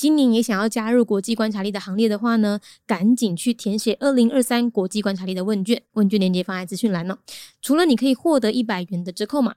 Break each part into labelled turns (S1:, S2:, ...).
S1: 今年也想要加入国际观察力的行列的话呢，赶紧去填写二零二三国际观察力的问卷，问卷链接放在资讯栏哦。除了你可以获得一百元的折扣码，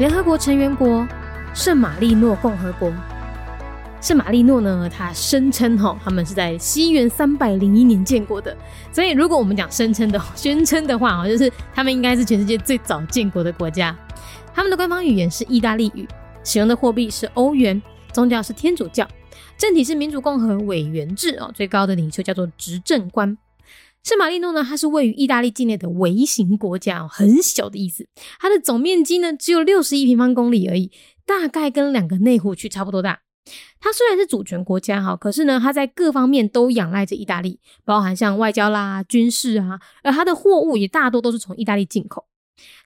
S1: 联合国成员国圣马力诺共和国，圣马力诺呢，他声称哈，他们是在西元三百零一年建国的。所以，如果我们讲声称的、宣称的话啊，就是他们应该是全世界最早建国的国家。他们的官方语言是意大利语，使用的货币是欧元，宗教是天主教，政体是民主共和委员制哦，最高的领袖叫做执政官。圣马力诺呢，它是位于意大利境内的微型国家，很小的意思。它的总面积呢，只有六十亿平方公里而已，大概跟两个内湖区差不多大。它虽然是主权国家哈，可是呢，它在各方面都仰赖着意大利，包含像外交啦、军事啊，而它的货物也大多都是从意大利进口。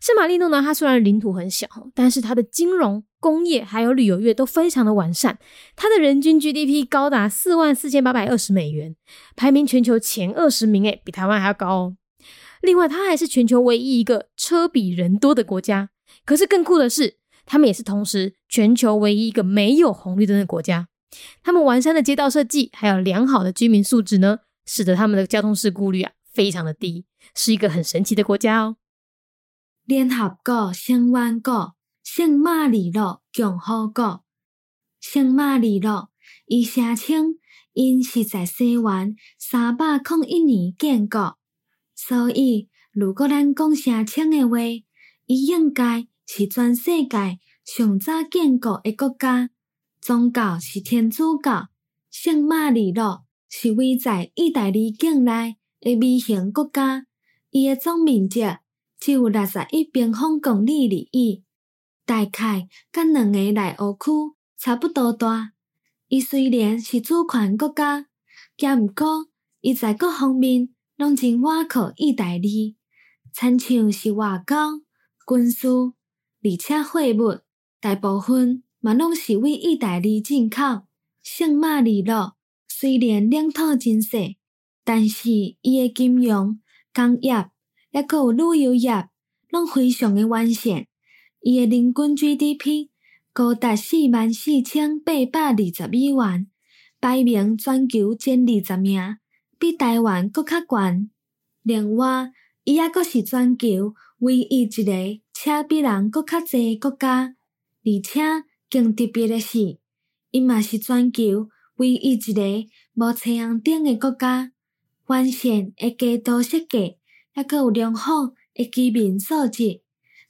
S1: 圣马力诺呢，它虽然领土很小，但是它的金融、工业还有旅游业都非常的完善。它的人均 GDP 高达四万四千八百二十美元，排名全球前二十名，诶，比台湾还要高哦。另外，它还是全球唯一一个车比人多的国家。可是更酷的是，他们也是同时全球唯一一个没有红绿灯的国家。他们完善的街道设计，还有良好的居民素质呢，使得他们的交通事故率啊非常的低，是一个很神奇的国家哦。
S2: 联合国成员国圣马里诺共和国，圣马里诺伊声称因是在西元三百零一年建国，所以如果咱讲声称的话，伊应该是全世界上早建国的国家。宗教是天主教，圣马里诺是位在意大利境内的微型国家，伊的总面积。只有六十一平方公里而已，大概甲两个内湖区差不多大。伊虽然是主权国家，也毋过伊在各方面拢真倚靠意大利，亲像是外交、军事，而且货物大部分嘛拢是为意大利进口。圣马力诺虽然领土真小，但是伊诶金融、工业。也阁有旅游业，拢非常的完善。伊诶人均 GDP 高达四万四千八百二十美元，排名全球前二十名，比台湾阁较悬。另外，伊也阁是全球唯一一个车比人阁较济国家，而且更特别的是，伊嘛是全球唯一一个无车阳顶诶国家，完善诶街道设计。还阁有良好的居民素质，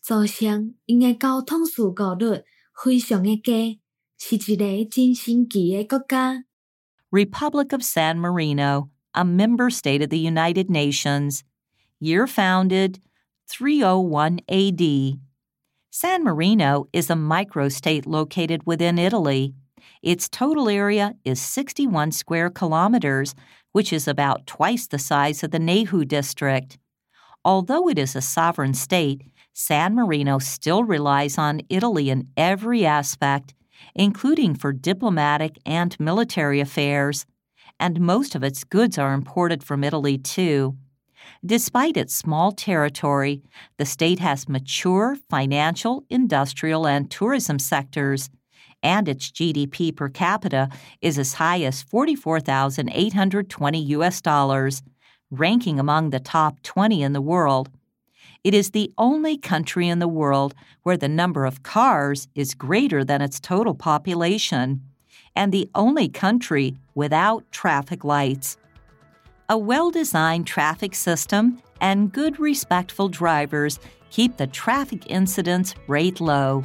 S2: 造成因的交通事故率非常的低，是一个真神奇的国家。
S3: Republic of San Marino, a member state of the United Nations, year founded 301 AD. San Marino is a microstate located within Italy. Its total area is 61 square kilometers, which is about twice the size of the Nehu district. Although it is a sovereign state, San Marino still relies on Italy in every aspect, including for diplomatic and military affairs, and most of its goods are imported from Italy too. Despite its small territory, the state has mature financial, industrial, and tourism sectors, and its GDP per capita is as high as 44,820 US dollars, ranking among the top 20 in the world. It is the only country in the world where the number of cars is greater than its total population, and the only country without traffic lights. A well designed traffic system and good, respectful drivers keep the traffic incidence rate low.